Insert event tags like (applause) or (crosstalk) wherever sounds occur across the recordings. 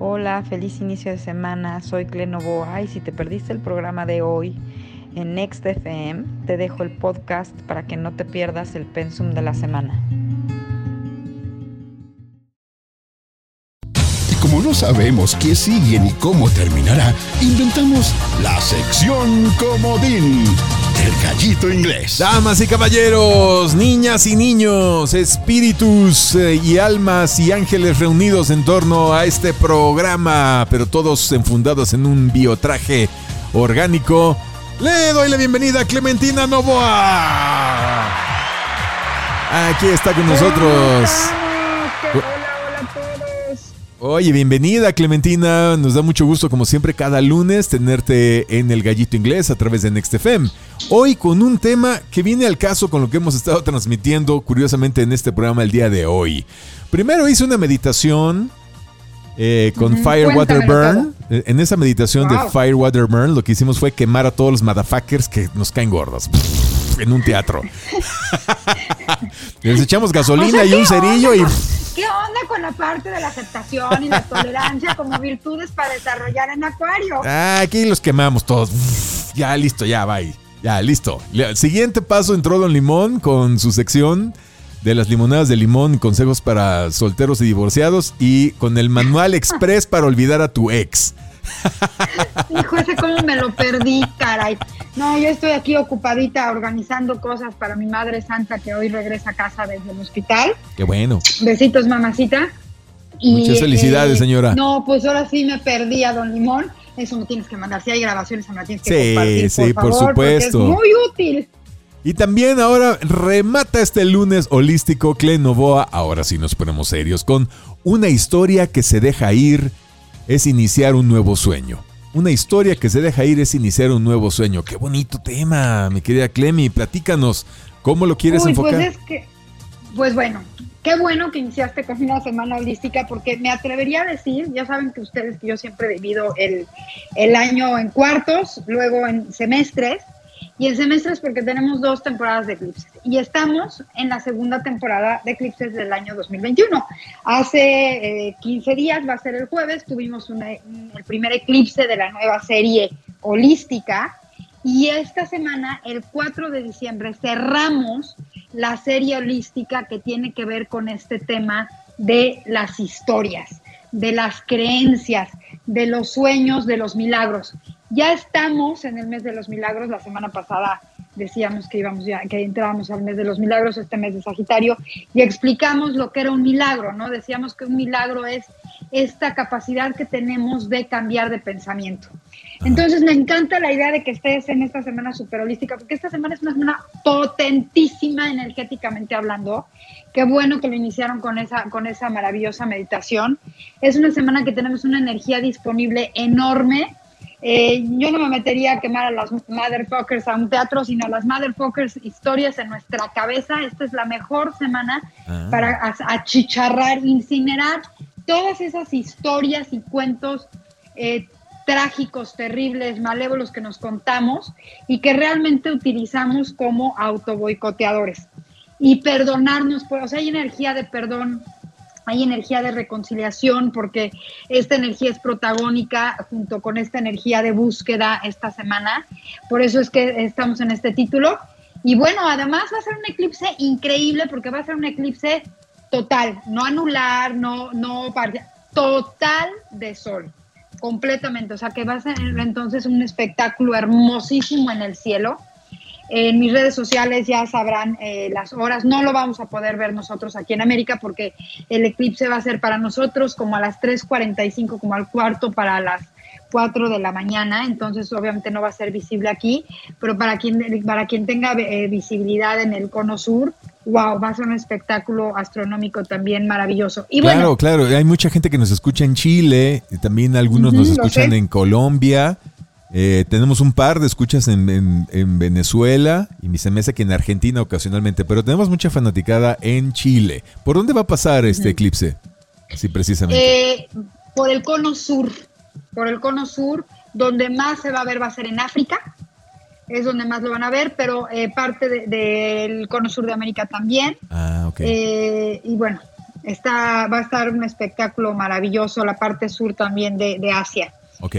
Hola, feliz inicio de semana. Soy Clenovoa y si te perdiste el programa de hoy en Next FM, te dejo el podcast para que no te pierdas el pensum de la semana. Como no sabemos qué sigue ni cómo terminará, inventamos la sección Comodín. El gallito inglés. Damas y caballeros, niñas y niños, espíritus eh, y almas y ángeles reunidos en torno a este programa, pero todos enfundados en un biotraje orgánico, le doy la bienvenida a Clementina Novoa. Aquí está con nosotros. Oye, bienvenida Clementina, nos da mucho gusto como siempre cada lunes tenerte en el Gallito Inglés a través de NextFM. Hoy con un tema que viene al caso con lo que hemos estado transmitiendo curiosamente en este programa el día de hoy. Primero hice una meditación eh, con Fire Water Burn. Eh, En esa meditación de Fire Water Burn lo que hicimos fue quemar a todos los motherfuckers que nos caen gordos (laughs) en un teatro. (laughs) Les echamos gasolina O sea, y ¿qué un cerillo y... onda con- ¿Qué onda con la parte de la aceptación y la tolerancia como virtudes para desarrollar en Acuario? Ah, aquí los quemamos todos. Ya, listo, ya, bye. Ya, listo. El siguiente paso entró Don Limón con su sección de las limonadas de limón, consejos para solteros y divorciados y con el manual express para olvidar a tu ex. (laughs) Hijo, ese cómo me lo perdí, caray. No, yo estoy aquí ocupadita organizando cosas para mi madre santa que hoy regresa a casa desde el hospital. Qué bueno. Besitos, mamacita. Muchas felicidades, señora. No, pues ahora sí me perdí a Don Limón. Eso me tienes que mandar. Si hay grabaciones, me la tienes que Sí, compartir, sí, por favor, porque supuesto. Es muy útil. Y también ahora remata este lunes holístico Clen Novoa. Ahora sí nos ponemos serios con una historia que se deja ir es iniciar un nuevo sueño. Una historia que se deja ir es iniciar un nuevo sueño. Qué bonito tema, mi querida Clemi. Platícanos, ¿cómo lo quieres Uy, enfocar? Pues es que, pues bueno, qué bueno que iniciaste con una semana holística, porque me atrevería a decir, ya saben que ustedes que yo siempre he divido el, el año en cuartos, luego en semestres, y en semestres porque tenemos dos temporadas de eclipses. Y estamos en la segunda temporada de eclipses del año 2021. Hace eh, 15 días, va a ser el jueves, tuvimos el primer eclipse de la nueva serie holística. Y esta semana, el 4 de diciembre, cerramos la serie holística que tiene que ver con este tema de las historias, de las creencias, de los sueños, de los milagros. Ya estamos en el mes de los milagros. La semana pasada decíamos que íbamos ya, que entrábamos al mes de los milagros, este mes de Sagitario, y explicamos lo que era un milagro, ¿no? Decíamos que un milagro es esta capacidad que tenemos de cambiar de pensamiento. Entonces me encanta la idea de que estés en esta semana super holística, porque esta semana es una semana potentísima energéticamente hablando. Qué bueno que lo iniciaron con esa, con esa maravillosa meditación. Es una semana que tenemos una energía disponible enorme. Eh, yo no me metería a quemar a las motherfuckers a un teatro, sino a las motherfuckers historias en nuestra cabeza. Esta es la mejor semana Ah. para achicharrar, incinerar todas esas historias y cuentos eh, trágicos, terribles, malévolos que nos contamos y que realmente utilizamos como autoboicoteadores. Y perdonarnos, por, o sea, hay energía de perdón, hay energía de reconciliación, porque esta energía es protagónica junto con esta energía de búsqueda esta semana. Por eso es que estamos en este título. Y bueno, además va a ser un eclipse increíble, porque va a ser un eclipse total, no anular, no, no parcial, total de sol, completamente. O sea que va a ser entonces un espectáculo hermosísimo en el cielo. En mis redes sociales ya sabrán eh, las horas. No lo vamos a poder ver nosotros aquí en América porque el eclipse va a ser para nosotros como a las 3.45, como al cuarto para las 4 de la mañana. Entonces, obviamente no va a ser visible aquí, pero para quien, para quien tenga eh, visibilidad en el cono sur, wow, va a ser un espectáculo astronómico también maravilloso. Y claro, bueno, claro. Hay mucha gente que nos escucha en Chile, y también algunos nos escuchan en Colombia. Eh, tenemos un par de escuchas en, en- en Venezuela y mi se me hace que en Argentina ocasionalmente, pero tenemos mucha fanaticada en Chile. ¿Por dónde va a pasar este eclipse? Sí, precisamente. eh, por el cono sur, por el cono sur, donde más se va a ver va a ser en África, es donde más lo van a ver, pero eh, parte de- del cono sur de América también. ah, ok. Eh, y bueno, Está, va a estar un espectáculo maravilloso, la parte sur también de, de Asia. Ok.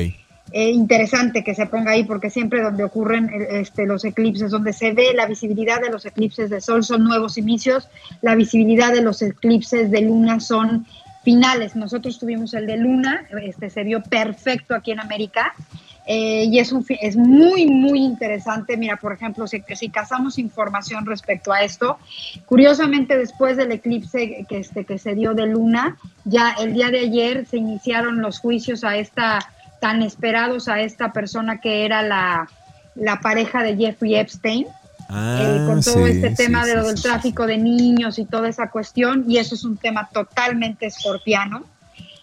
Eh, interesante que se ponga ahí porque siempre donde ocurren eh, este, los eclipses, donde se ve la visibilidad de los eclipses de sol son nuevos inicios, la visibilidad de los eclipses de luna son finales. Nosotros tuvimos el de luna, este se vio perfecto aquí en América eh, y es, un, es muy, muy interesante. Mira, por ejemplo, si, si cazamos información respecto a esto, curiosamente después del eclipse que, este, que se dio de luna, ya el día de ayer se iniciaron los juicios a esta tan esperados a esta persona que era la, pareja de Jeffrey Epstein. Ah, eh, con todo sí, este tema sí, de lo sí, del tráfico de niños y toda esa cuestión, y eso es un tema totalmente escorpiano.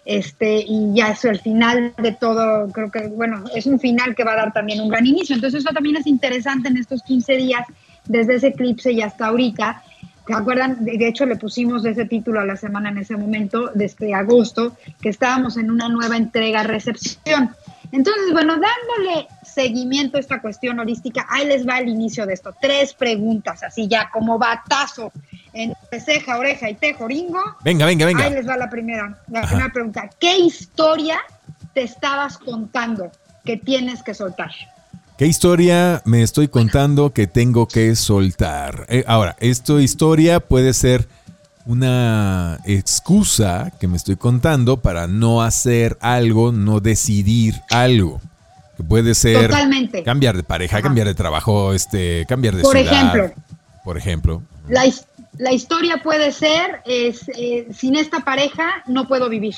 Este, y ya es el final de todo, creo que, bueno, es un final que va a dar también un gran inicio. Entonces, eso también es interesante en estos 15 días, desde ese eclipse y hasta ahorita. ¿Se acuerdan? De hecho, le pusimos ese título a la semana en ese momento, desde agosto, que estábamos en una nueva entrega-recepción. Entonces, bueno, dándole seguimiento a esta cuestión holística, ahí les va el inicio de esto. Tres preguntas, así ya como batazo entre ceja, oreja y tejoringo. Venga, venga, venga. Ahí les va la primera, la Ajá. primera pregunta. ¿Qué historia te estabas contando que tienes que soltar? ¿Qué historia me estoy contando que tengo que soltar? Eh, ahora, esta historia puede ser una excusa que me estoy contando para no hacer algo, no decidir algo. Que puede ser Totalmente. cambiar de pareja, Ajá. cambiar de trabajo, este, cambiar de Por ciudad. ejemplo. Por ejemplo. La, la historia puede ser, es, eh, sin esta pareja no puedo vivir.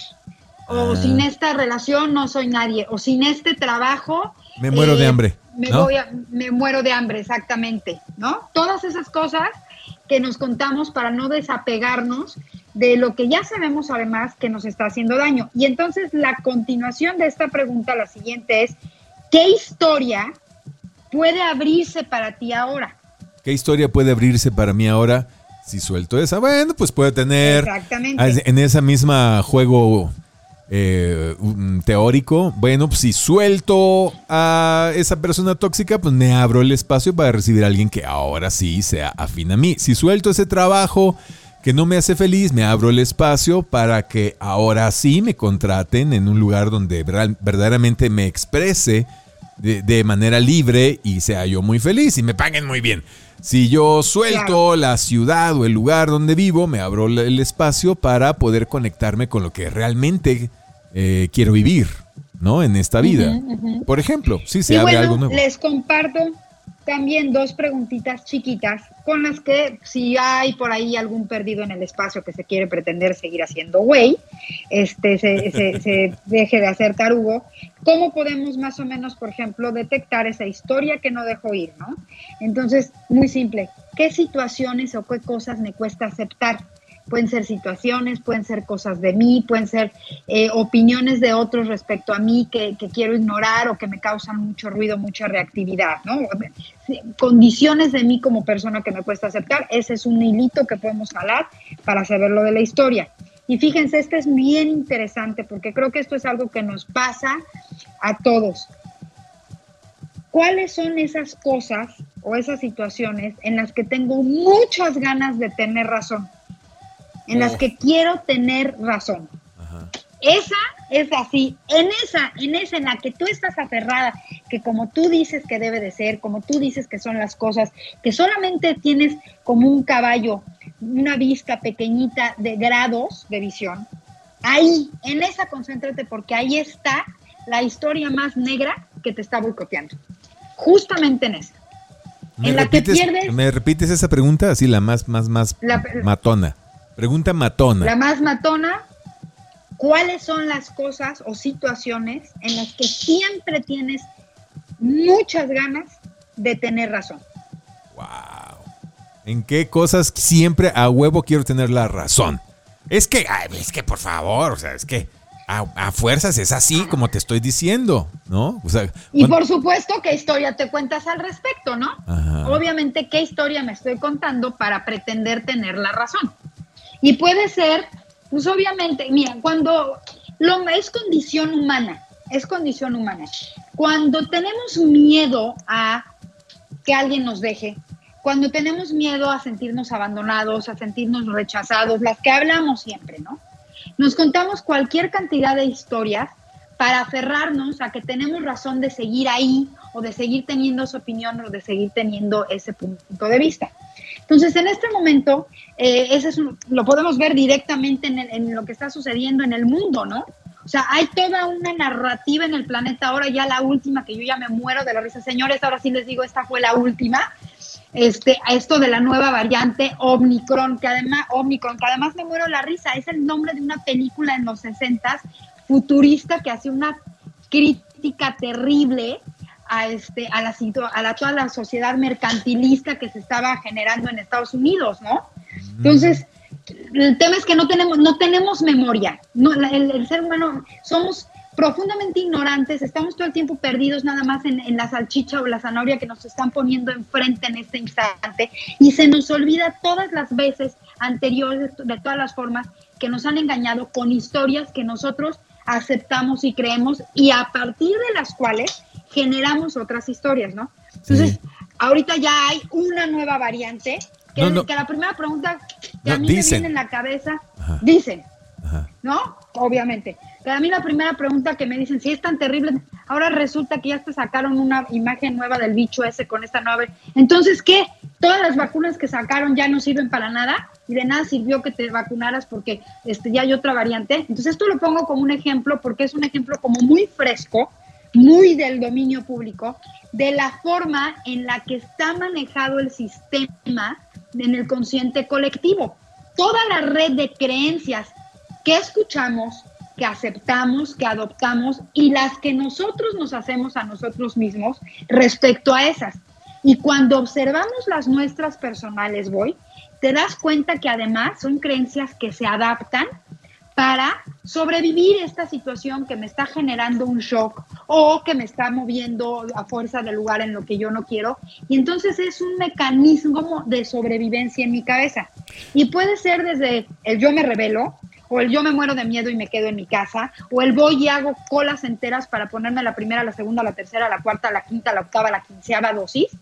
O Ah. sin esta relación no soy nadie. O sin este trabajo. Eh, Me muero de hambre, Me, ¿no? voy a- me muero de hambre, exactamente. ¿No? Todas esas cosas que nos contamos para no desapegarnos de lo que ya sabemos además que nos está haciendo daño. Y entonces la continuación de esta pregunta, la siguiente es, ¿qué historia puede abrirse para ti ahora? ¿Qué historia puede abrirse para mí ahora si suelto esa? Bueno, pues puede tener Exactamente. en esa misma juego eh, teórico. Bueno, pues si suelto a esa persona tóxica, pues me abro el espacio para recibir a alguien que ahora sí sea afín a mí. Si suelto ese trabajo que no me hace feliz, me abro el espacio para que ahora sí me contraten en un lugar donde verdad- verdaderamente me exprese de, de manera libre y sea yo muy feliz y me paguen muy bien. Si yo suelto la ciudad o el lugar donde vivo, me abro el- espacio para poder conectarme con lo que realmente eh, quiero vivir, ¿no? En esta vida. Por ejemplo, si se y abre bueno, algo nuevo. les comparto también dos preguntitas chiquitas con las que si hay por ahí algún perdido en el espacio que se quiere pretender seguir haciendo güey, este, se, se- (laughs) se deje de hacer tarugo, ¿cómo podemos más o menos, por ejemplo, detectar esa historia que no dejo ir, ¿no? Entonces, muy simple, ¿qué situaciones o qué cosas me cuesta aceptar? Pueden ser situaciones, pueden ser cosas de mí, pueden ser eh, opiniones de otros respecto a mí que, quiero ignorar o que me causan mucho ruido, mucha reactividad, ¿no? Condiciones de mí como persona que me cuesta aceptar, ese es un hilito que podemos jalar para saber lo de la historia. Y fíjense, este es bien interesante porque creo que esto es algo que nos pasa a todos. ¿Cuáles son esas cosas o esas situaciones en las que tengo muchas ganas de tener razón? En las Oh. que quiero tener razón. Ajá. Esa es así, en esa, en esa en la que tú estás aferrada, que como tú dices que debe de ser, como tú dices que son las cosas, que solamente tienes como un caballo, una vista pequeñita de grados de visión, ahí, en esa concéntrate porque ahí está la historia más negra que te está boicoteando. Justamente en esa. ¿Me en la que pierdes- ¿Me repites esa pregunta? Así, la más, más, más La- matona. Pregunta matona. La más matona, ¿cuáles son las cosas o situaciones en las que siempre tienes muchas ganas de tener razón? Wow. ¿En qué cosas siempre a huevo quiero tener la razón? Es que, ay, es que por favor, o sea, es que a, a fuerzas es así como te estoy diciendo, ¿no? O sea, Y por supuesto, ¿qué historia te cuentas al respecto, no? Ajá. Obviamente, ¿qué historia me estoy contando para pretender tener la razón? Y puede ser, pues obviamente, mira, cuando lo es condición humana, es condición humana. Cuando tenemos miedo a que alguien nos deje, cuando tenemos miedo a sentirnos abandonados, a sentirnos rechazados, las que hablamos siempre, ¿no? Nos contamos cualquier cantidad de historias para aferrarnos a que tenemos razón de seguir ahí o de seguir teniendo su opinión o de seguir teniendo ese punto de vista. Entonces, en este momento, eh, ese es lo podemos ver directamente en, en, lo que está sucediendo en el mundo, ¿no? O sea, hay toda una narrativa en el planeta, ahora ya la última, que yo ya me muero de la risa. Señores, ahora sí les digo, esta fue la última. Este, esto de la nueva variante Omicron, que además, Omicron, que además me muero la risa, es el nombre de una película en los 60 futurista que hace una crítica terrible a, este, a, la, a la, toda la sociedad mercantilista que se estaba generando en Estados Unidos, ¿no? Entonces, el tema es que no tenemos, no tenemos memoria. No, el, el, ser humano somos profundamente ignorantes, estamos todo el tiempo perdidos nada más en, en, la salchicha o la zanahoria que nos están poniendo enfrente en este instante y se nos olvida todas las veces anteriores de todas las formas que nos han engañado con historias que nosotros aceptamos y creemos y a partir de las cuales generamos otras historias, ¿no? Entonces, sí. ahorita ya hay una nueva variante que, no, no. que la primera pregunta que no, a mí dicen. me viene en la cabeza, Ajá. dicen, Ajá. ¿no? Obviamente. Pero a mí la primera pregunta que me dicen, si es tan terrible, ahora resulta que ya te sacaron una imagen nueva del bicho ese con esta nueva. Entonces, ¿qué? Todas las vacunas que sacaron ya no sirven para nada y de nada sirvió que te vacunaras porque este, ya hay otra variante. Entonces, esto lo pongo como un ejemplo porque es un ejemplo como muy fresco, muy del dominio público, de la forma en la que está manejado el sistema en el consciente colectivo. Toda la red de creencias que escuchamos, que aceptamos, que adoptamos y las que nosotros nos hacemos a nosotros mismos respecto a esas. Y cuando observamos las nuestras personales, voy, te das cuenta que además son creencias que se adaptan para sobrevivir esta situación que me está generando un shock o que me está moviendo a fuerza del lugar en lo que yo no quiero. Y entonces es un mecanismo de sobrevivencia en mi cabeza. Y puede ser desde el yo me revelo, o el yo me muero de miedo y me quedo en mi casa, o el voy y hago colas enteras para ponerme la primera, la segunda, la tercera, la cuarta, la quinta, la octava, la quinceava dosis.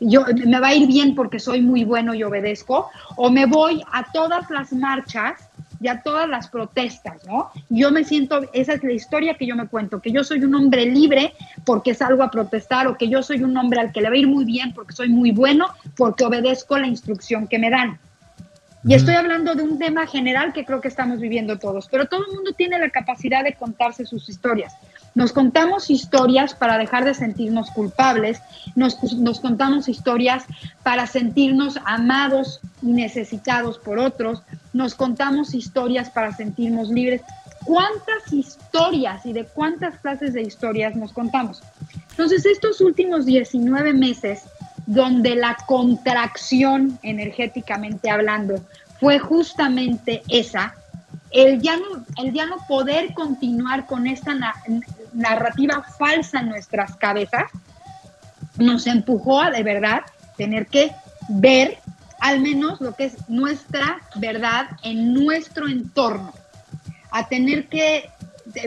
Yo, me va a ir bien porque soy muy bueno y obedezco, o me voy a todas las marchas y a todas las protestas, ¿no? Yo me siento, esa es la historia que yo me cuento, que yo soy un hombre libre porque salgo a protestar, o que yo soy un hombre al que le va a ir muy bien porque soy muy bueno, porque obedezco la instrucción que me dan. Y estoy hablando de un tema general que creo que estamos viviendo todos, pero todo el mundo tiene la capacidad de contarse sus historias. Nos contamos historias para dejar de sentirnos culpables, nos, nos, contamos historias para sentirnos amados y necesitados por otros, nos contamos historias para sentirnos libres. ¿Cuántas historias y de cuántas clases de historias nos contamos? Entonces, estos últimos 19 meses donde la contracción energéticamente hablando fue justamente esa, el ya no, el ya no poder continuar con esta na narrativa falsa en nuestras cabezas, nos empujó a de verdad tener que ver al menos lo que es nuestra verdad en nuestro entorno, a tener que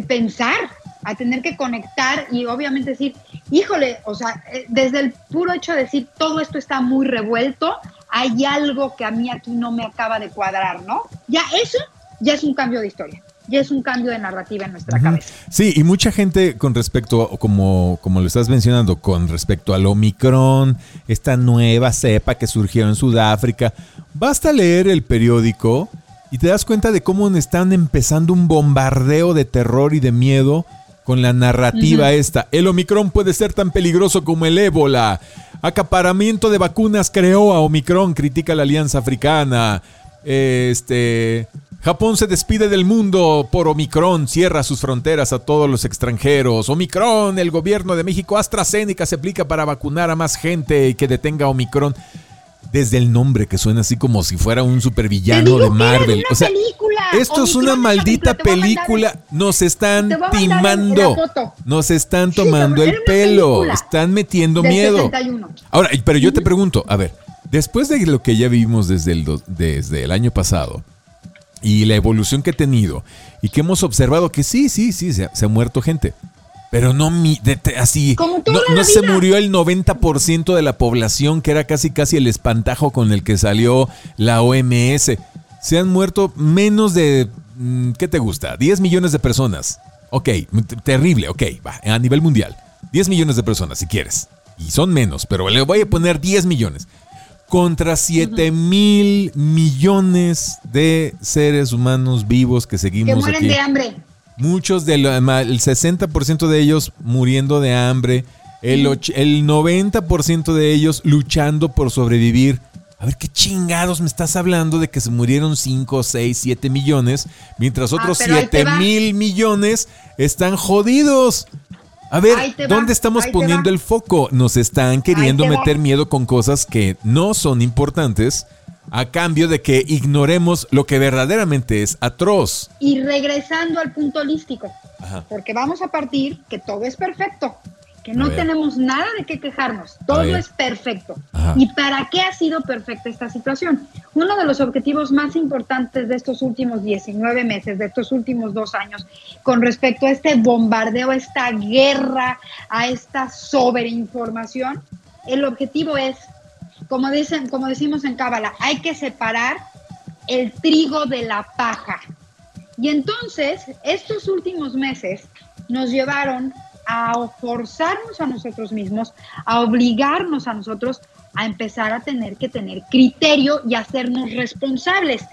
pensar, a tener que conectar y obviamente decir, híjole, o sea, eh, desde el puro hecho de decir todo esto está muy revuelto, hay algo que a mí aquí no me acaba de cuadrar, ¿no? Ya eso ya es un cambio de historia. Ya es un cambio de narrativa en nuestra uh -huh. cabeza. Sí, y mucha gente con respecto, como, como lo estás mencionando, con respecto al Omicron, esta nueva cepa que surgió en Sudáfrica, basta leer el periódico y te das cuenta de cómo están empezando un bombardeo de terror y de miedo con la narrativa uh -huh. esta. El Omicron puede ser tan peligroso como el ébola. Acaparamiento de vacunas creó a Omicron, critica la Alianza Africana. Este. Japón se despide del mundo por Omicron, cierra sus fronteras a todos los extranjeros. Omicron, el gobierno de México, AstraZeneca se aplica para vacunar a más gente y que detenga Omicron desde el nombre que suena así como si fuera un supervillano de Marvel. O sea, película. esto es una maldita película. Nos están timando. Nos están tomando el pelo. Están metiendo miedo. Ahora, pero yo te pregunto, a ver, después de lo que ya vivimos desde el, desde el año pasado y la evolución que ha tenido y que hemos observado que sí, sí, sí, se ha, se ha muerto gente. Pero no mi, de- así. Como no no se murió el 90% de la población, que era casi casi el espantajo con el que salió la OMS. Se han muerto menos de. mm, ¿Qué te gusta? 10 millones de personas. Ok, terrible, ok, va, a nivel mundial. 10 millones de personas, si quieres. Y son menos, pero le voy a poner 10 millones. Contra 7 mil millones de seres humanos vivos que Que seguimos mueren aquí. de hambre. Muchos del el 60% de ellos muriendo de hambre, el, och- el 90% de ellos luchando por sobrevivir. A ver, ¿qué chingados me estás hablando de que se murieron 5, 6, 7 millones, mientras otros Ah, ahí te 7 va. mil millones están jodidos? A ver, va, ¿dónde estamos poniendo el foco? Nos están queriendo va. meter miedo con cosas que no son importantes a cambio de que ignoremos lo que verdaderamente es atroz. Y regresando al punto holístico, Ajá. porque vamos a partir que todo es perfecto, que no tenemos nada de qué quejarnos, todo es perfecto. Ajá. ¿Y para qué ha sido perfecta esta situación? Uno de los objetivos más importantes de estos últimos 19 meses, de estos últimos dos años, con respecto a este bombardeo, a esta guerra, a esta sobreinformación, el objetivo es, como, dicen, como decimos en Cábala, hay que separar el trigo de la paja. Y entonces, estos últimos meses nos llevaron a forzarnos a nosotros mismos, a obligarnos a nosotros a empezar a tener que tener criterio y hacernos responsables,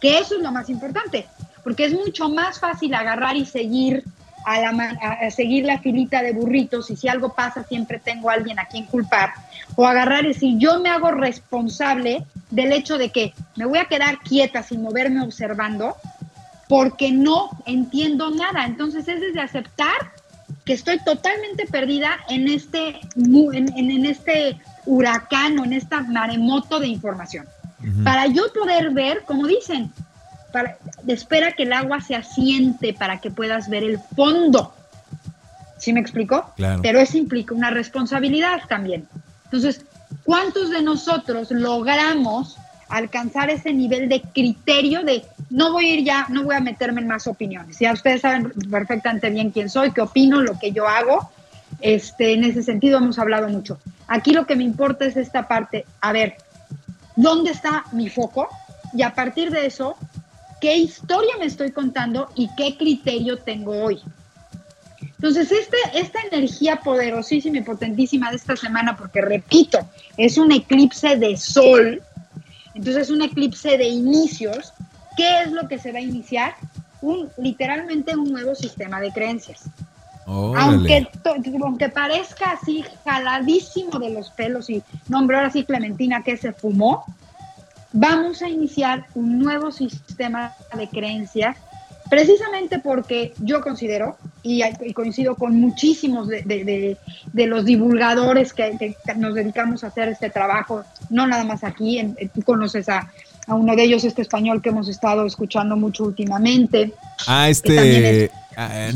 que eso es lo más importante, porque es mucho más fácil agarrar y seguir a, la, a seguir la filita de burritos y si algo pasa siempre tengo a alguien a quien culpar, o agarrar y decir yo me hago responsable del hecho de que me voy a quedar quieta sin moverme observando, porque no entiendo nada. Entonces es desde aceptar que estoy totalmente perdida en este, en, en- en este huracán o en esta maremoto de información. Para yo poder ver, como dicen, para, espera que el agua se asiente para que puedas ver el fondo. ¿Sí me explico? Claro. Pero eso implica una responsabilidad también. Entonces, ¿cuántos de nosotros logramos alcanzar ese nivel de criterio de no voy a ir ya, no voy a meterme en más opiniones? Ya ustedes saben perfectamente bien quién soy, qué opino, lo que yo hago. Este, en ese sentido hemos hablado mucho. Aquí lo que me importa es esta parte. A ver, ¿dónde está mi foco? Y a partir de eso, ¿qué historia me estoy contando y qué criterio tengo hoy? Entonces, este, esta energía poderosísima y potentísima de esta semana, porque repito, es un eclipse de sol, entonces es un eclipse de inicios, ¿qué es lo que se va a iniciar? Un, literalmente un nuevo sistema de creencias. Órale. Aunque, aunque parezca así jaladísimo de los pelos y nombre ahora sí Clementina que se fumó, vamos a iniciar un nuevo sistema de creencias, precisamente porque yo considero, y, y coincido con muchísimos de, de- de- de los divulgadores que, que nos dedicamos a hacer este trabajo, no nada más aquí, en- tú conoces a, a uno de ellos, este español que hemos estado escuchando mucho últimamente. Ah, este es-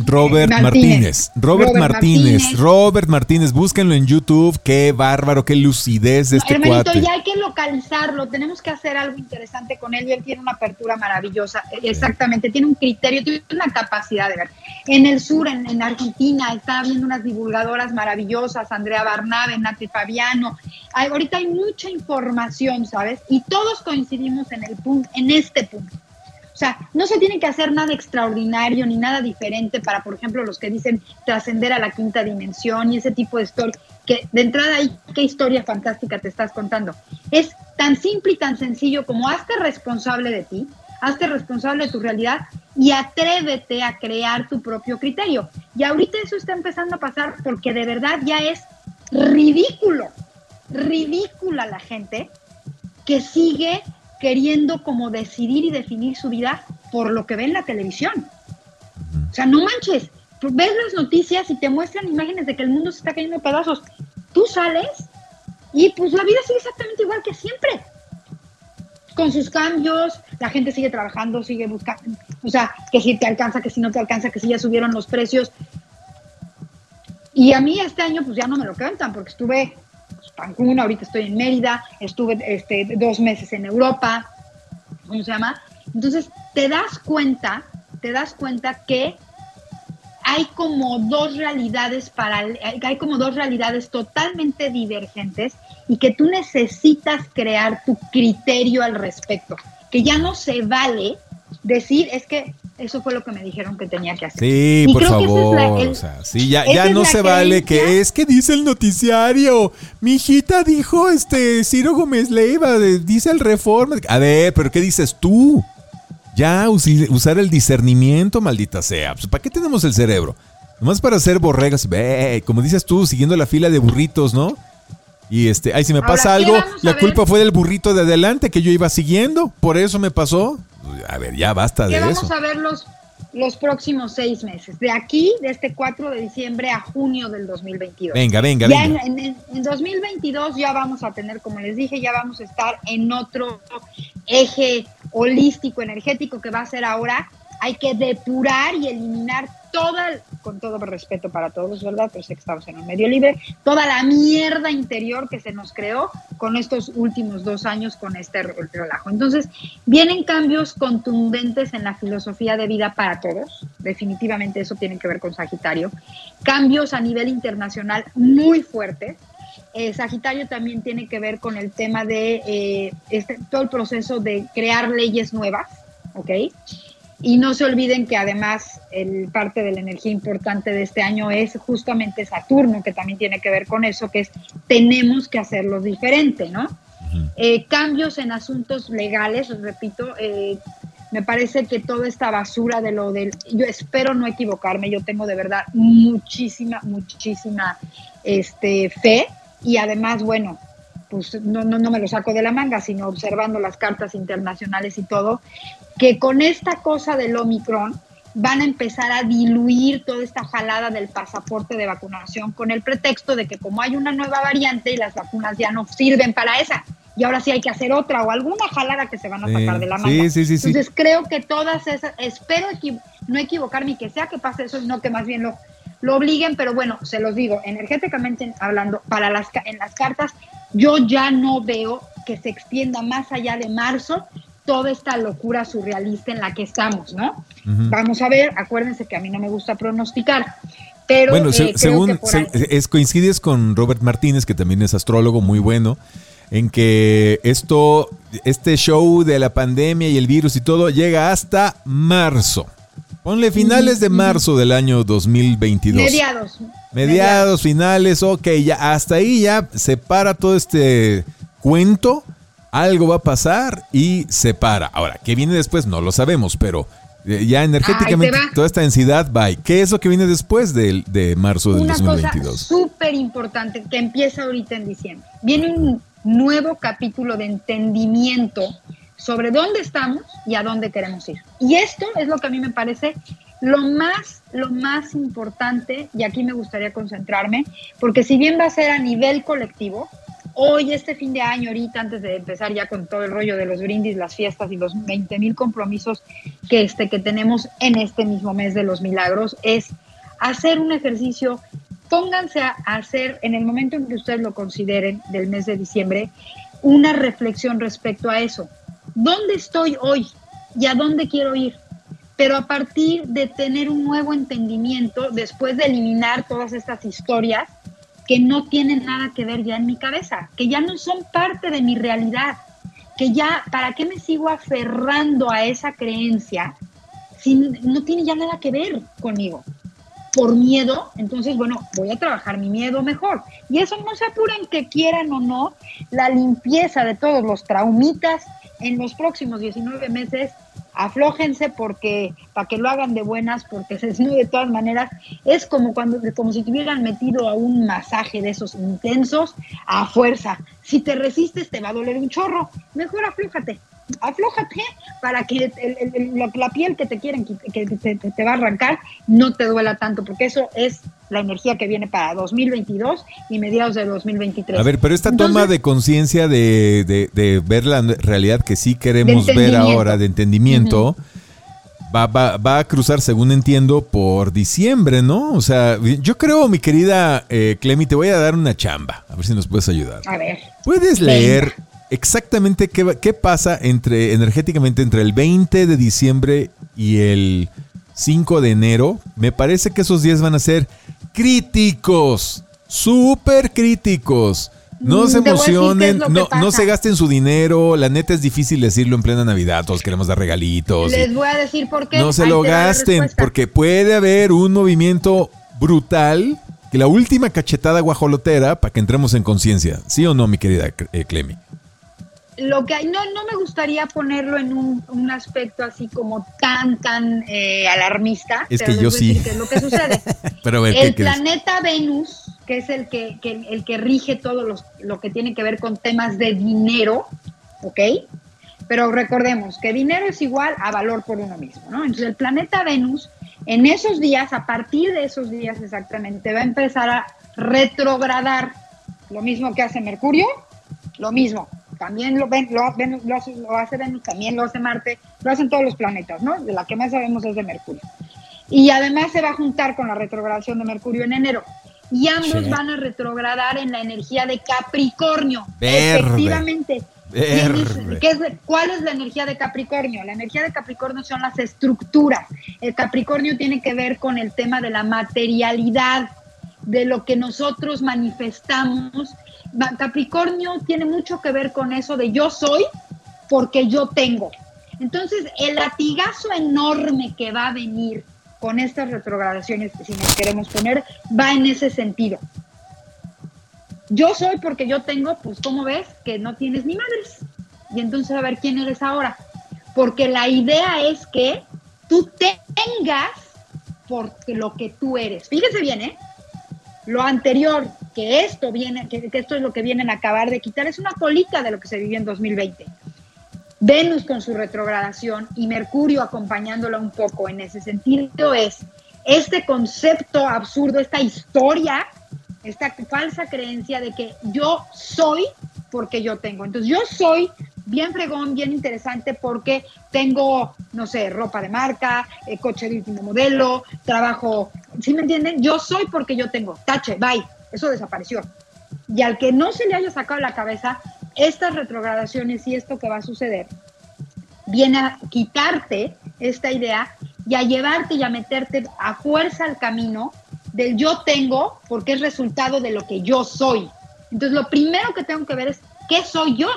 Robert Martínez. Martínez. Robert, Robert Martínez. Martínez. Robert Martínez. Búsquenlo en YouTube. Qué bárbaro, qué lucidez de este Hermanito, cuate. ya hay que localizarlo, tenemos que hacer algo interesante con él y él tiene una apertura maravillosa, Eh, exactamente, tiene un criterio, tiene una capacidad de ver. En el sur, en, en Argentina, está habiendo unas divulgadoras maravillosas, Andrea Barnabe, Nati Fabiano, Hay- ahorita hay mucha información, ¿sabes? Y todos coincidimos en el punto, en este punto. O sea, no se tiene que hacer nada extraordinario ni nada diferente para, por ejemplo, los que dicen trascender a la quinta dimensión y ese tipo de historia, que de entrada ahí, qué historia fantástica te estás contando. Es tan simple y tan sencillo como hazte responsable de ti, hazte responsable de tu realidad y atrévete a crear tu propio criterio. Y ahorita eso está empezando a pasar porque de verdad ya es ridículo, ridícula la gente que sigue queriendo como decidir y definir su vida por lo que ve en la televisión. O sea, no manches, pues ves las noticias y te muestran imágenes de que el mundo se está cayendo a pedazos. Tú sales y pues la vida sigue exactamente igual que siempre. Con sus cambios, la gente sigue trabajando, sigue buscando, o sea, que si te alcanza, que si no te alcanza, que si ya subieron los precios. Y a mí este año pues ya no me lo cantan porque estuve Cancún, ahorita estoy en Mérida, estuve este, dos meses en Europa, ¿cómo se llama? Entonces te das cuenta, te das cuenta que hay como dos realidades para hay como dos realidades totalmente divergentes y que tú necesitas crear tu criterio al respecto, que ya no se vale decir es que eso fue lo que me dijeron que tenía que hacer. Sí, por favor. o sea, sí, ya, ya no se vale que es que dice el noticiario. Mi hijita dijo, este, Ciro Gómez Leiva, dice el reforma. A ver, pero ¿qué dices tú? Ya usar el discernimiento, maldita sea. Pues, ¿Para qué tenemos el cerebro? Nomás para hacer borregas, ve, como dices tú, siguiendo la fila de burritos, ¿no? Y este, ay, si me pasa algo, la culpa fue del burrito de adelante que yo iba siguiendo, por eso me pasó. A ver, ya basta de eso. Vamos a ver los, los próximos seis meses, de aquí, de este 4 de diciembre a junio del 2022. Venga, venga, ya venga. En, en 2022 ya vamos a tener, como les dije, ya vamos a estar en otro eje holístico, energético que va a ser ahora, hay que depurar y eliminar toda, con todo respeto para todos, ¿verdad? Pero sé que en un medio libre, toda la mierda interior que se nos creó con estos últimos dos años con este relajo. Entonces, vienen cambios contundentes en la filosofía de vida para todos, definitivamente eso tiene que ver con Sagitario, cambios a nivel internacional muy fuertes, eh, Sagitario también tiene que ver con el tema de eh, este, todo el proceso de crear leyes nuevas, ¿ok? Y no se olviden que además el parte de la energía importante de este año es justamente Saturno, que también tiene que ver con eso, que es tenemos que hacerlo diferente, ¿no? Eh, cambios en asuntos legales, repito, me parece que toda esta basura de lo del, yo espero no equivocarme, yo tengo de verdad muchísima, muchísima este, fe y además, bueno, pues no, no, no me lo saco de la manga, sino observando las cartas internacionales y todo, que con esta cosa del Omicron van a empezar a diluir toda esta jalada del pasaporte de vacunación con el pretexto de que como hay una nueva variante y las vacunas ya no sirven para esa, y ahora sí hay que hacer otra o alguna jalada que se van a sacar de la manga. Sí, sí, sí, Entonces creo que todas esas, espero no equivocarme y que sea que pase eso, no que más bien lo lo obliguen, pero bueno, se los digo, energéticamente hablando, para las, en las cartas, yo ya no veo que se extienda más allá de marzo toda esta locura surrealista en la que estamos, ¿no? Vamos a ver, acuérdense que a mí no me gusta pronosticar. Pero, bueno, eh, según es, coincides con Robert Martínez, que también es astrólogo muy bueno, en que esto, este show de la pandemia y el virus y todo llega hasta marzo. Ponle finales de marzo del año 2022. Mediados. Mediados, finales, ok, ya hasta ahí ya se para todo este cuento, algo va a pasar y se para. Ahora, ¿qué viene después? No lo sabemos, pero eh, ya energéticamente toda esta densidad va. ¿Qué es lo que viene después de, de marzo del 2022? Una cosa súper importante que empieza ahorita en diciembre. Viene un nuevo capítulo de entendimiento sobre dónde estamos y a dónde queremos ir. Y esto es lo que a mí me parece lo más, lo más importante, y aquí me gustaría concentrarme, porque si bien va a ser a nivel colectivo, hoy, este fin de año, ahorita, antes de empezar ya con todo el rollo de los brindis, las fiestas y los 20 mil compromisos que, este, que tenemos en este mismo mes de los milagros, es hacer un ejercicio, pónganse a hacer, en el momento en que ustedes lo consideren, del mes de diciembre, una reflexión respecto a eso dónde estoy hoy y a dónde quiero ir. Pero a partir de tener un nuevo entendimiento, después de eliminar todas estas historias que no tienen nada que ver ya en mi cabeza, que ya no son parte de mi realidad, que ya, ¿para qué me sigo aferrando a esa creencia si no tiene ya nada que ver conmigo? por miedo, entonces, bueno, voy a trabajar mi miedo mejor. Y eso no se apuren que quieran o no, la limpieza de todos los traumitas en los próximos 19 meses aflójense porque para que lo hagan de buenas porque se de todas maneras. Es como cuando como si te hubieran metido a un masaje de esos intensos a fuerza. Si te resistes te va a doler un chorro. Mejor aflójate aflójate para que la, piel que te quieren que te, te, va a arrancar no te duela tanto porque eso es la energía que viene para 2022 y mediados de 2023. A ver, pero esta toma de conciencia de, de, ver la realidad que sí queremos ver ahora, de entendimiento, va, va, va, a cruzar, según entiendo, por diciembre, ¿no? O sea, yo creo, mi querida eh, Clemi, te voy a dar una chamba, a ver si nos puedes ayudar. A ver. ¿Puedes leer exactamente qué, qué pasa entre energéticamente entre el 20 de diciembre y el 5 de enero, me parece que esos días van a ser críticos, súper críticos. No Mm, se emocionen, no, no se gasten su dinero. La neta es difícil decirlo en plena Navidad. Todos queremos dar regalitos. Les voy a decir por qué. no se lo gasten, porque puede haber un movimiento brutal. Que la última cachetada guajolotera para que entremos en conciencia. ¿Sí o no, mi querida eh, Clemi? Lo que hay, no, no me gustaría ponerlo en un, un aspecto así como tan, tan eh, alarmista. Es pero que yo sí. qué es lo que (laughs) sucede. Pero a ver, ¿qué el crees? planeta Venus, que es el que, que- el que rige todo los- lo que tiene que ver con temas de dinero, ¿ok? Pero recordemos que dinero es igual a valor por uno mismo, ¿no? Entonces el planeta Venus, en esos días, a partir de esos días exactamente, va a empezar a retrogradar. Lo mismo que hace Mercurio, lo mismo. También lo, ven, lo, Venus- lo hace, lo hace Venus, también lo hace Marte, lo hacen todos los planetas, ¿no? De la que más sabemos es de Mercurio. Y además se va a juntar con la retrogradación de Mercurio en enero. Y ambos Sí. van a retrogradar en la energía de Capricornio. Verde. Efectivamente. Verde. ¿qué es- ¿Cuál es la energía de Capricornio? La energía de Capricornio son las estructuras. El Capricornio tiene que ver con el tema de la materialidad, de lo que nosotros manifestamos. Ma- Capricornio tiene mucho que ver con eso de yo soy porque yo tengo. Entonces, el latigazo enorme que va a venir con estas retrogradaciones, si nos queremos poner, va en ese sentido. Yo soy porque yo tengo, pues, ¿cómo ves? Que no tienes ni madres. Y entonces a ver quién eres ahora. Porque la idea es que tú tengas porque lo que tú eres. Fíjese bien, ¿eh? Lo anterior, que esto viene, que, esto es lo que vienen a acabar de quitar, es una colita de lo que se vivió en 2020. Venus con su retrogradación y Mercurio acompañándola un poco en ese sentido es este concepto absurdo, esta historia, esta falsa creencia de que yo soy porque yo tengo. Entonces yo soy bien fregón, bien interesante porque tengo, no sé, ropa de marca, eh, coche de último modelo, trabajo, ¿sí me entienden? Yo soy porque yo tengo. Tache, bye, eso desapareció. Y al que no se le haya sacado la cabeza estas retrogradaciones y esto que va a suceder, viene a quitarte esta idea y a llevarte y a meterte a fuerza al camino del yo tengo porque es resultado de lo que yo soy. Entonces lo primero que tengo que ver es qué soy yo,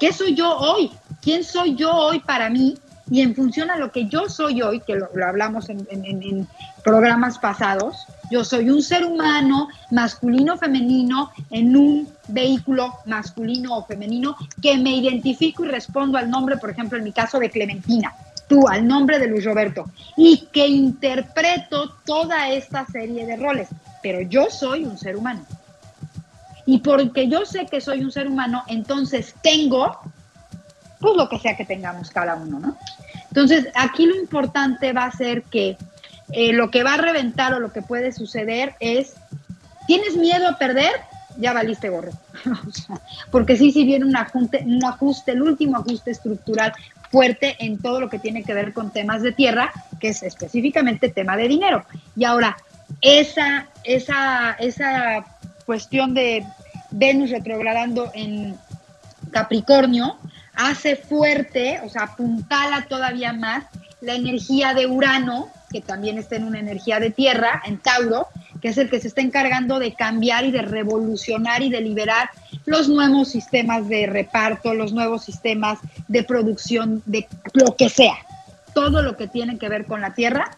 qué soy yo hoy, quién soy yo hoy para mí y en función a lo que yo soy hoy, que lo, hablamos en, en- programas pasados, yo soy un ser humano masculino femenino en un vehículo masculino o femenino que me identifico y respondo al nombre, por ejemplo, en mi caso de Clementina, tú al nombre de Luis Roberto, y que interpreto toda esta serie de roles, pero yo soy un ser humano. Y porque yo sé que soy un ser humano, entonces tengo, pues lo que sea que tengamos cada uno, ¿no? Entonces, aquí lo importante va a ser que eh, lo que va a reventar o lo que puede suceder es, ¿tienes miedo a perder? Ya valiste gorro. (laughs) Porque sí, sí viene un ajuste, un ajuste, el último ajuste estructural fuerte en todo lo que tiene que ver con temas de tierra, que es específicamente tema de dinero. Y ahora, esa, esa, esa cuestión de Venus retrogradando en Capricornio hace fuerte, o sea, apuntala todavía más la energía de Urano, que también está en una energía de tierra, en Tauro, que es el que se está encargando de cambiar y de revolucionar y de liberar los nuevos sistemas de reparto, los nuevos sistemas de producción, de lo que sea. Todo lo que tiene que ver con la tierra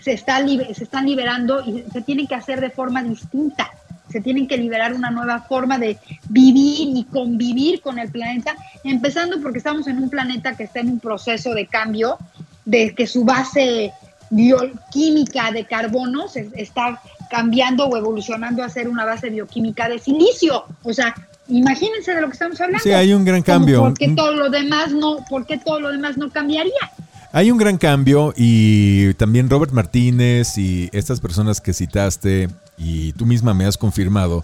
se, está, se están liberando y se tienen que hacer de forma distinta. Se tienen que liberar una nueva forma de vivir y convivir con el planeta, empezando porque estamos en un planeta que está en un proceso de cambio, de que su base bioquímica de carbono se está cambiando o evolucionando a ser una base bioquímica de silicio. O sea, imagínense de lo que estamos hablando. Sí, hay un gran cambio. ¿Por qué Un- todo lo demás no, por qué todo lo demás no cambiaría? Hay un gran cambio y también Robert Martínez y estas personas que citaste y tú misma me has confirmado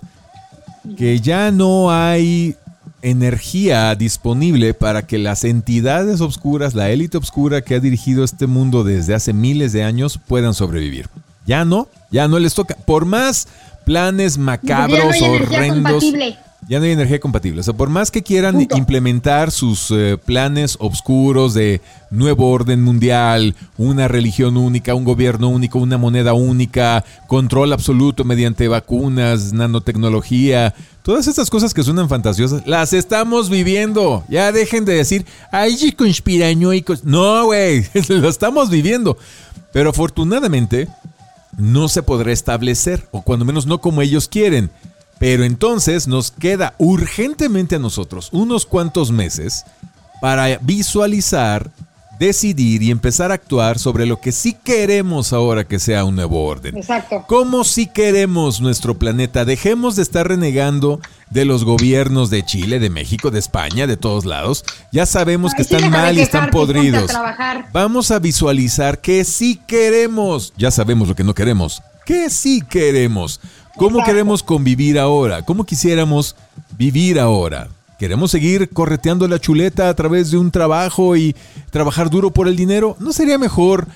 que ya no hay energía disponible para que las entidades obscuras, la élite obscura que ha dirigido este mundo desde hace miles de años puedan sobrevivir. Ya no, ya no les toca. Por más planes macabros, horrendos. compatible. Ya no hay energía compatible. O sea, por más que quieran Punto. implementar sus eh, planes oscuros de nuevo orden mundial, una religión única, un gobierno único, una moneda única, control absoluto mediante vacunas, nanotecnología, todas estas cosas que suenan fantasiosas, las estamos viviendo. Ya dejen de decir, ay, conspiranoicos. No, güey, (laughs) lo estamos viviendo. Pero afortunadamente no se podrá establecer, o cuando menos no como ellos quieren. Pero entonces nos queda urgentemente a nosotros unos cuantos meses para visualizar, decidir y empezar a actuar sobre lo que sí queremos ahora que sea un nuevo orden. Exacto. ¿Cómo sí queremos nuestro planeta? Dejemos de estar renegando de los gobiernos de Chile, de México, de España, de todos lados. Ya sabemos que sí, están mal y están a podridos. Vamos a visualizar que sí queremos. Ya sabemos lo que no queremos. Que sí queremos. ¿Cómo Exacto. queremos convivir ahora? ¿Cómo quisiéramos vivir ahora? ¿Queremos seguir correteando la chuleta a través de un trabajo y trabajar duro por el dinero? ¿No sería mejor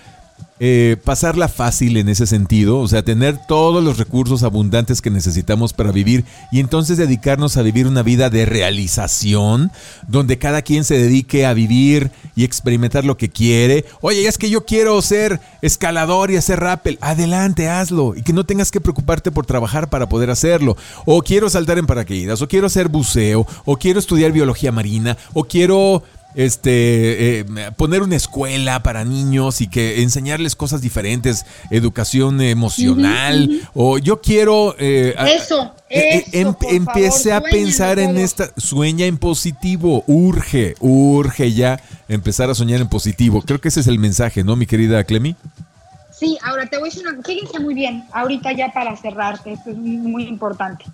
eh, pasarla fácil en ese sentido? O sea, tener todos los recursos abundantes que necesitamos para vivir y entonces dedicarnos a vivir una vida de realización, donde cada quien se dedique a vivir y experimentar lo que quiere. Oye, es que yo quiero ser escalador y hacer rappel. Adelante, hazlo. Y que no tengas que preocuparte por trabajar para poder hacerlo. O quiero saltar en paracaídas, o quiero hacer buceo, o quiero estudiar biología marina, o quiero este eh, poner una escuela para niños y que enseñarles cosas diferentes, educación emocional, o yo quiero eh, Eso, eh, eso, em- a pensar en esta, sueña en positivo, urge, urge ya empezar a soñar en positivo. Creo que ese es el mensaje, ¿no, mi querida Clemi? Sí, ahora te voy a decir una fíjense muy bien, ahorita ya para cerrarte, esto es muy, muy importante.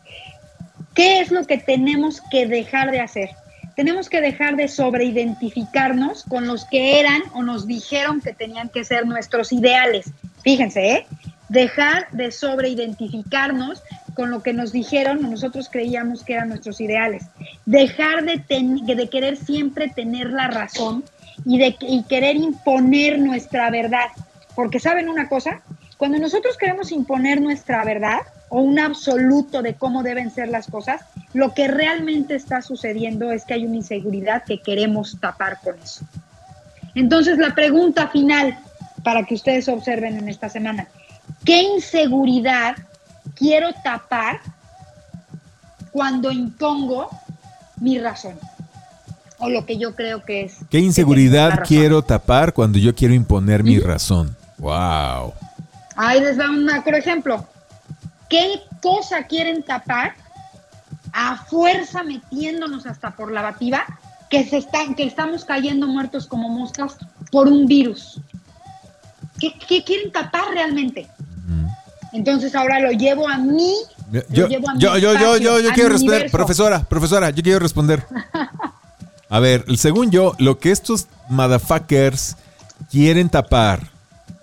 ¿Qué es lo que tenemos que dejar de hacer? Tenemos que dejar de sobreidentificarnos con los que eran o nos dijeron que tenían que ser nuestros ideales. Fíjense, ¿eh? Dejar de sobreidentificarnos con lo que nos dijeron o nosotros creíamos que eran nuestros ideales. Dejar de, querer siempre tener la razón y de y querer imponer nuestra verdad. Porque saben una cosa, cuando nosotros queremos imponer nuestra verdad o un absoluto de cómo deben ser las cosas, lo que realmente está sucediendo es que hay una inseguridad que queremos tapar con eso. Entonces la pregunta final para que ustedes observen en esta semana, ¿qué inseguridad quiero tapar cuando impongo mi razón? O lo que yo creo que es. ¿Qué inseguridad quiero tapar cuando yo quiero imponer mi razón? Wow. Ahí les va un macro ejemplo. ¿Qué cosa quieren tapar a fuerza metiéndonos hasta por la bativa que, se están, que estamos cayendo muertos como moscas por un virus? ¿Qué, qué quieren tapar realmente? Entonces ahora lo llevo a mí. Yo, yo, yo, yo, yo, quiero responder. Profesora, profesora, yo quiero responder. (laughs) A ver, según yo, lo que estos motherfuckers quieren tapar,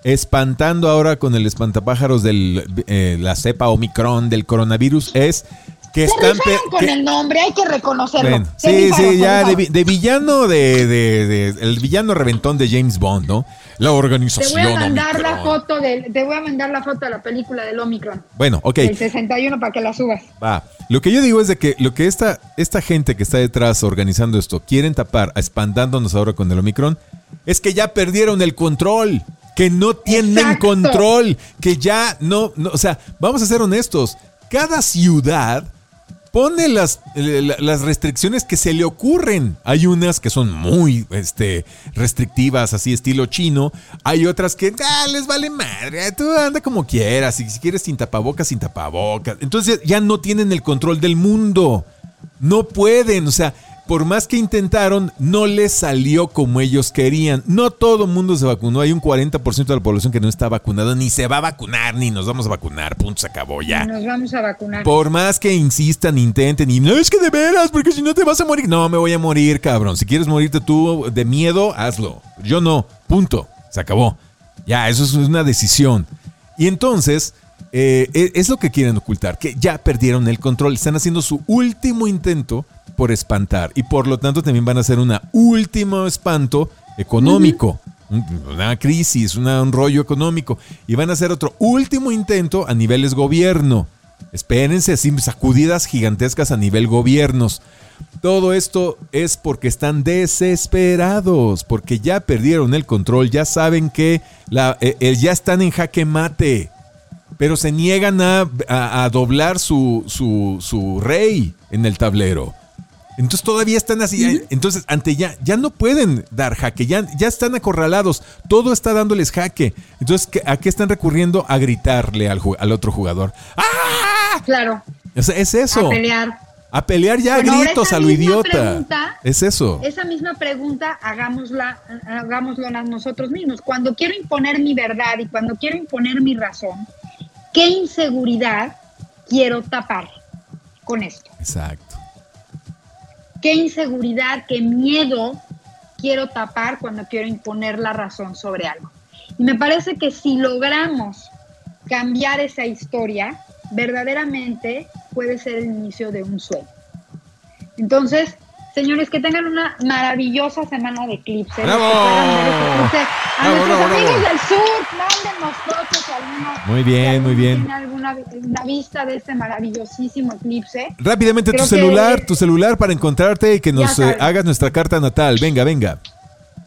espantando ahora con el espantapájaros de la cepa Omicron del coronavirus, es que Se están... con que- el nombre, hay que reconocerlo. Bueno, sí, rifaron, sí, ya de, de villano de, de- de- el villano reventón de James Bond, ¿no? La Te voy organización a mandar la foto del, te voy a mandar la foto de la película del Omicron. Bueno, ok. El 61 para que la subas. Va. Lo que yo digo es de que lo que esta, esta gente que está detrás organizando esto quieren tapar, espantándonos ahora con el Omicron, es que ya perdieron el control. Que no tienen Exacto. control. Que ya no, no. O sea, vamos a ser honestos. Cada ciudad pone las, la- las restricciones que se le ocurren. Hay unas que son muy este, restrictivas, así estilo chino. Hay otras que ah, les vale madre. Tú anda como quieras. Y si quieres sin tapabocas, sin tapabocas. Entonces ya no tienen el control del mundo. No pueden. O sea, por más que intentaron, no les salió como ellos querían. No todo el mundo se vacunó. Hay un 40% de la población que no está vacunada, ni se va a vacunar, ni nos vamos a vacunar. Punto, se acabó ya. Nos vamos a vacunar. Por más que insistan, intenten y no es que de veras, porque si no te vas a morir. No, me voy a morir, cabrón. Si quieres morirte tú de miedo, hazlo. Yo no. Punto. Se acabó. Ya, eso es una decisión. Y entonces, eh, e- es lo que quieren ocultar, que ya perdieron el control. Están haciendo su último intento por espantar. Y por lo tanto también van a hacer un último espanto económico. Un- Una crisis, una- un rollo económico. Y van a hacer otro último intento a niveles gobierno. Espérense, así sacudidas gigantescas a nivel gobiernos. Todo esto es porque están desesperados, porque ya perdieron el control, ya saben que la, eh, eh, ya están en jaque mate, pero se niegan a, a- a doblar su, su, su rey en el tablero. Entonces todavía están así. Entonces, ante ya, ya no pueden dar jaque, ya, ya están acorralados. Todo está dándoles jaque. Entonces, ¿qué- ¿a qué están recurriendo? A gritarle al, al otro jugador. ¡Ah! Claro, O sea, es eso. a pelear. A pelear ya a Bueno, gritos a lo idiota. pregunta- es eso. Esa misma pregunta hagámosla, hagámoslo a nosotros mismos. Cuando quiero imponer mi verdad y cuando quiero imponer mi razón, ¿qué inseguridad quiero tapar con esto? Exacto. ¿Qué inseguridad, qué miedo quiero tapar cuando quiero imponer la razón sobre algo? Y me parece que si logramos cambiar esa historia, verdaderamente puede ser el inicio de un sueño. Entonces, señores, que tengan una maravillosa semana de eclipse. los ¡Bravo! A ¡Bravo, nuestros bravo, amigos bravo! del sur, mándenos Muy bien, muy bien. Tiene alguna una vista de este maravillosísimo eclipse. Rápidamente tu celular, que- tu celular para encontrarte y que nos eh, hagas nuestra carta natal. Venga, venga.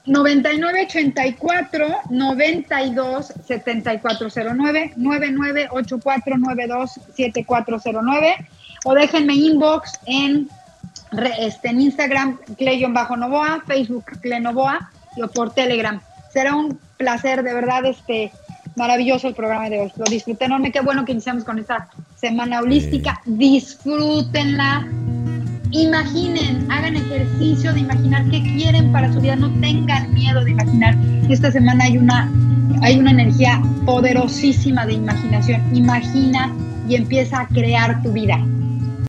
9984 92 7409 9984 7409 o déjenme inbox en, este, en Instagram Cleyon-Novoa, Facebook Clenovoa o por Telegram. Será un placer, de verdad, este maravilloso el programa de hoy. Lo disfruté enorme. Qué bueno que iniciamos con esta semana holística. Disfrútenla. Imaginen, hagan ejercicio de imaginar qué quieren para su vida, no tengan miedo de imaginar. Esta semana hay una, hay una energía poderosísima de imaginación. Imagina y empieza a crear tu vida.